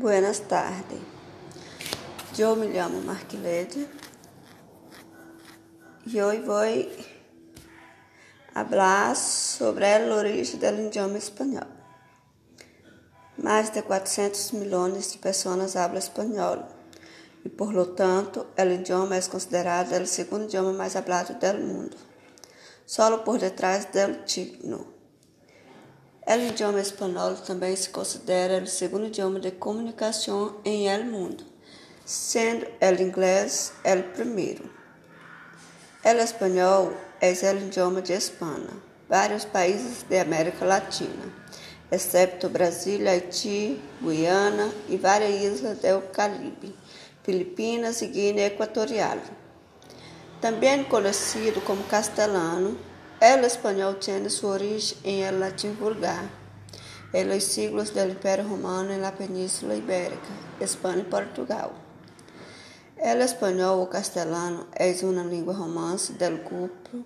Buenas tardes. Eu me chamo Marquilede e hoje vou falar sobre a origem do idioma espanhol. Mais de 400 milhões de pessoas falam espanhol e, por lo tanto, o idioma é considerado o segundo idioma mais falado do mundo, solo por detrás do chino. O idioma espanhol também se considera o segundo idioma de comunicação em el mundo, sendo o inglês o primeiro. O espanhol é o idioma de Espanha, vários países da América Latina, exceto Brasil, Haiti, Guiana e várias islas do Caribe, Filipinas e Guiné Equatorial. Também conhecido como castelhano, o espanhol tem sua origem em el latim vulgar, en los siglos del Imperio Romano en la Península Ibérica, Espanha e Portugal. El espanhol o castelhano é uma língua romance del grupo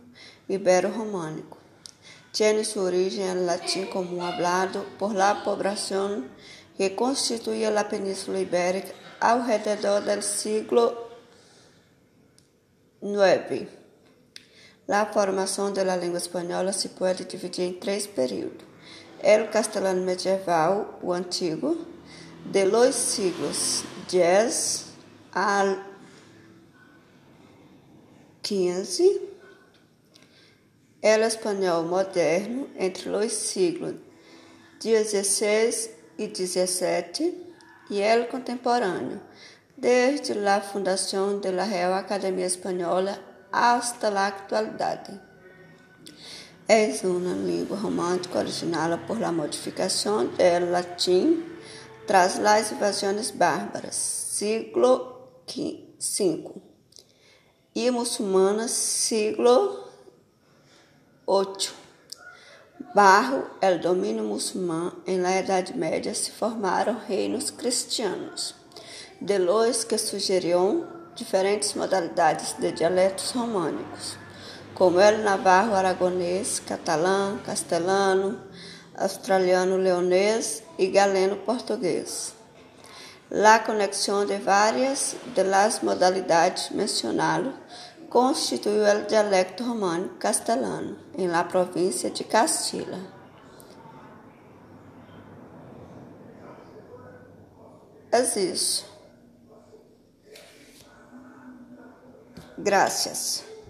ibero-românico. Tiene sua origem en latim comum hablado por la población que constituía la Península Ibérica alrededor del siglo IX. A formação da língua espanhola se pode dividir em três períodos. El castelhano medieval, o antigo, de los siglos X al XV. El espanhol moderno, entre os siglos XVI e XVII. E el contemporâneo, desde a fundação da Real Academia Espanhola hasta la actualidad. Es una lengua romántica originada por la modificación del latín tras las invasiones bárbaras, siglo V, e muçulmanas, siglo VIII. Barro el domínio muçulmano em la Idade Média se formaram reinos cristianos, de los que surgiram diferentes modalidades de dialetos românicos, como el navarro aragonês, catalã, castelano, australiano leonês e galeno português. La conexão de várias de las modalidades mencionadas constituiu o dialecto românico castelano em la província de Castilla. É isso. Gracias.